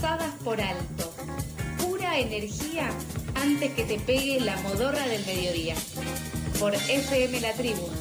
pasadas por alto. Pura energía antes que te pegue la modorra del mediodía. Por FM La Tribu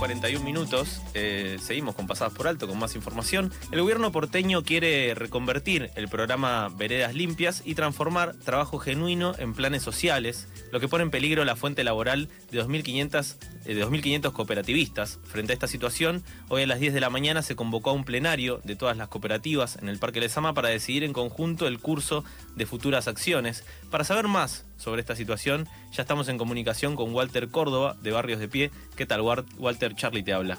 41 minutos. Eh, seguimos con Pasadas por Alto con más información. El gobierno porteño quiere reconvertir el programa Veredas Limpias y transformar trabajo genuino en planes sociales, lo que pone en peligro la fuente laboral de 2.500 eh, de 2.500 cooperativistas. Frente a esta situación, hoy a las 10 de la mañana se convocó a un plenario de todas las cooperativas en el Parque Lezama para decidir en conjunto el curso de futuras acciones. Para saber más sobre esta situación, ya estamos en comunicación con Walter Córdoba de Barrios de Pie. ¿Qué tal, Walter? Charlie te habla.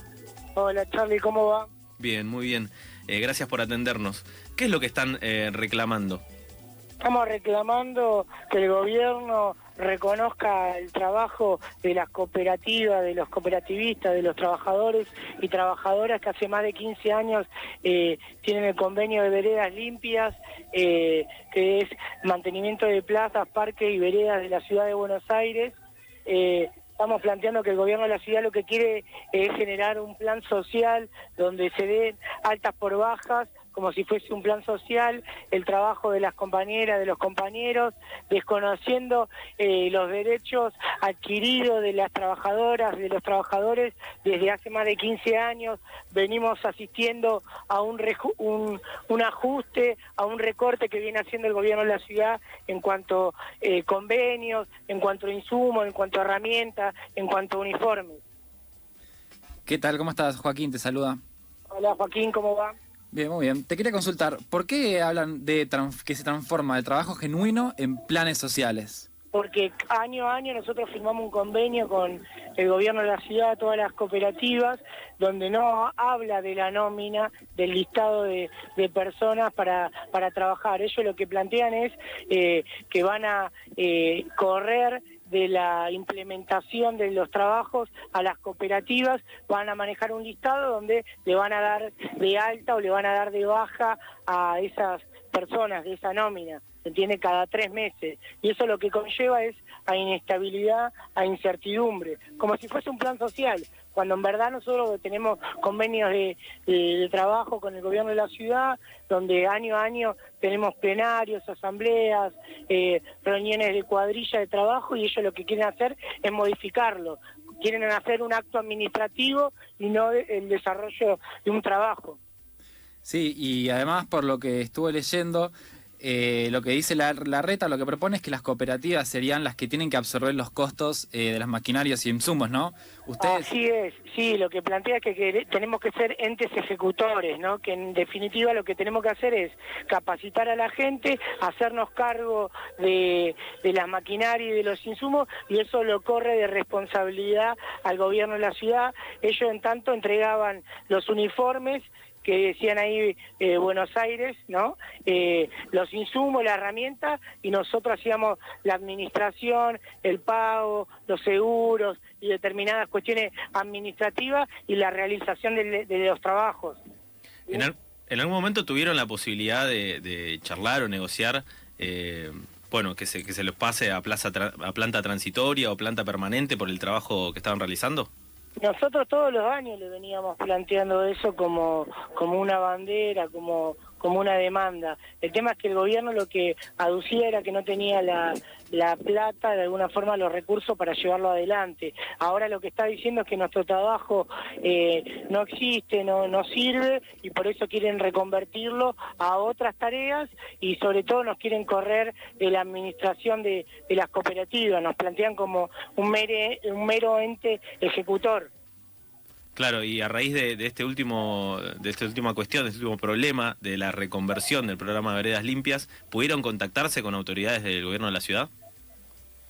Hola, Charlie, ¿cómo va? Bien, muy bien. Eh, gracias por atendernos. ¿Qué es lo que están eh, reclamando? Estamos reclamando que el gobierno reconozca el trabajo de las cooperativas, de los cooperativistas, de los trabajadores y trabajadoras que hace más de 15 años eh, tienen el convenio de veredas limpias, eh, que es mantenimiento de plazas, parques y veredas de la ciudad de Buenos Aires. Eh, estamos planteando que el gobierno de la ciudad lo que quiere es generar un plan social donde se den altas por bajas como si fuese un plan social, el trabajo de las compañeras, de los compañeros, desconociendo eh, los derechos adquiridos de las trabajadoras, de los trabajadores desde hace más de 15 años. Venimos asistiendo a un, un, ajuste, a un recorte que viene haciendo el gobierno de la ciudad en cuanto a eh, convenios, en cuanto a insumos, en cuanto a herramientas, en cuanto a uniformes. ¿Qué tal? ¿Cómo estás, Joaquín? Te saluda. Hola, Joaquín, ¿cómo va? Bien, muy bien. Te quería consultar, ¿por qué hablan de que se transforma el trabajo genuino en planes sociales? Porque año a año nosotros firmamos un convenio con el gobierno de la ciudad, todas las cooperativas, donde no habla de la nómina, del listado de, personas para, para trabajar. Ellos lo que plantean es eh, que van a eh, correr de la implementación de los trabajos a las cooperativas, van a manejar un listado donde le van a dar de alta o le van a dar de baja a esas personas de esa nómina, se entiende cada tres meses. Y eso lo que conlleva es a inestabilidad, a incertidumbre, como si fuese un plan social cuando en verdad nosotros tenemos convenios de, trabajo con el gobierno de la ciudad, donde año a año tenemos plenarios, asambleas, eh, reuniones de cuadrilla de trabajo y ellos lo que quieren hacer es modificarlo. Quieren hacer un acto administrativo y no el desarrollo de un trabajo. Sí, y además por lo que estuve leyendo, eh, lo que dice la, reta, lo que propone es que las cooperativas serían las que tienen que absorber los costos eh, de las maquinarias y insumos, ¿no? Ustedes... Así es, sí, lo que plantea es que, tenemos que ser entes ejecutores, ¿no? Que en definitiva lo que tenemos que hacer es capacitar a la gente, hacernos cargo de, de las maquinarias y de los insumos, y eso lo corre de responsabilidad al gobierno de la ciudad. Ellos en tanto entregaban los uniformes que decían ahí eh, Buenos Aires, ¿no? Eh, los insumos, la herramienta, y nosotros hacíamos la administración, el pago, los seguros y determinadas cuestiones administrativas y la realización de, los trabajos. ¿En, algún momento tuvieron la posibilidad de, charlar o negociar? Eh, bueno, que se, que se los pase a, plaza a planta transitoria o planta permanente por el trabajo que estaban realizando? Nosotros todos los años le veníamos planteando eso como, como una bandera, como, como una demanda. El tema es que el gobierno lo que aducía era que no tenía la, la plata, de alguna forma los recursos para llevarlo adelante. Ahora lo que está diciendo es que nuestro trabajo eh, no existe, no, no sirve y por eso quieren reconvertirlo a otras tareas y sobre todo nos quieren correr de la administración de, de las cooperativas, nos plantean como un, mere, un mero ente ejecutor. Claro, y a raíz de, este último, de esta última cuestión, de este último problema de la reconversión del programa de Veredas Limpias, ¿pudieron contactarse con autoridades del gobierno de la ciudad?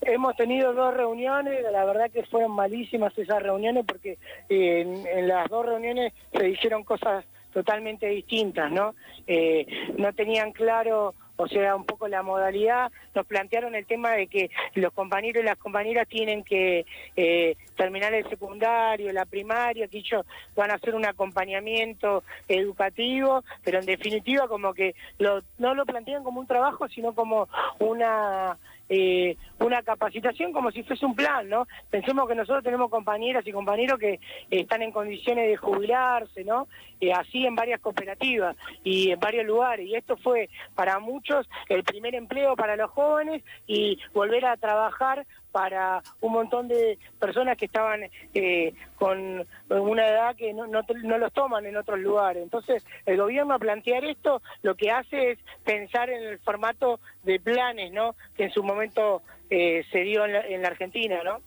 Hemos tenido dos reuniones, la verdad que fueron malísimas esas reuniones porque eh, en, las dos reuniones se dijeron cosas totalmente distintas, ¿no? Eh, no tenían claro o sea, un poco la modalidad, nos plantearon el tema de que los compañeros y las compañeras tienen que eh, terminar el secundario, la primaria, que ellos van a hacer un acompañamiento educativo, pero en definitiva como que no lo plantean como un trabajo, sino como una eh, una capacitación como si fuese un plan, ¿no? Pensemos que nosotros tenemos compañeras y compañeros que están en condiciones de jubilarse, ¿no? Eh, así en varias cooperativas y en varios lugares. Y esto fue para muchos el primer empleo para los jóvenes y volver a trabajar para un montón de personas que estaban eh, con una edad que no, no, los toman en otros lugares. Entonces, el gobierno a plantear esto lo que hace es pensar en el formato de planes, ¿no? Que en su momento eh, se dio en la, en la Argentina, ¿no?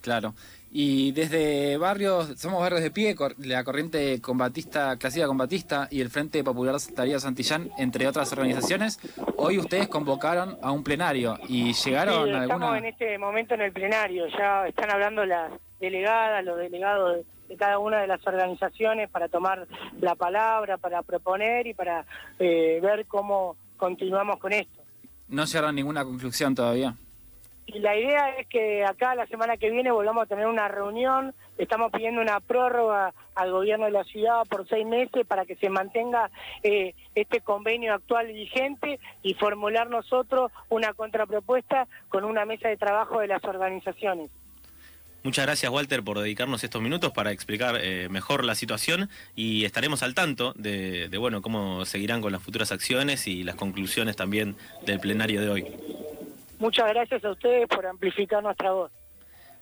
Claro. Y desde barrios, somos barrios de pie, la corriente combatista, clásica combatista y el Frente Popular Darío Santillán, entre otras organizaciones, hoy ustedes convocaron a un plenario y llegaron sí, estamos en este momento en el plenario, ya están hablando las delegadas, los delegados de, cada una de las organizaciones para tomar la palabra, para proponer y para eh, ver cómo continuamos con esto. ¿No llegaron a ninguna conclusión todavía? Y la idea es que acá la semana que viene volvamos a tener una reunión. Estamos pidiendo una prórroga al gobierno de la ciudad por seis meses para que se mantenga eh, este convenio actual vigente y formular nosotros una contrapropuesta con una mesa de trabajo de las organizaciones. Muchas gracias Walter por dedicarnos estos minutos para explicar eh, mejor la situación y estaremos al tanto de, de bueno cómo seguirán con las futuras acciones y las conclusiones también del plenario de hoy. Muchas gracias a ustedes por amplificar nuestra voz.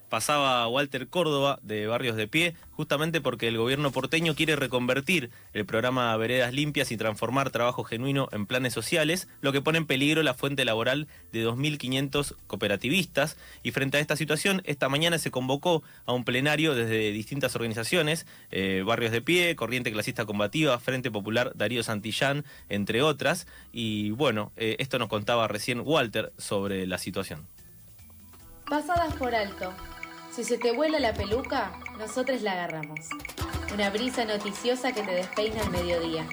Pasaba Walter Córdoba de Barrios de Pie, justamente porque el gobierno porteño quiere reconvertir el programa Veredas Limpias y transformar trabajo genuino en planes sociales, lo que pone en peligro la fuente laboral de 2.500 cooperativistas. Y frente a esta situación, esta mañana se convocó a un plenario desde distintas organizaciones, eh, Barrios de Pie, Corriente Clasista Combativa, Frente Popular Darío Santillán, entre otras. Y bueno, eh, esto nos contaba recién Walter sobre la situación. Pasadas por alto. Si se te vuela la peluca, nosotros la agarramos. Una brisa noticiosa que te despeina al mediodía.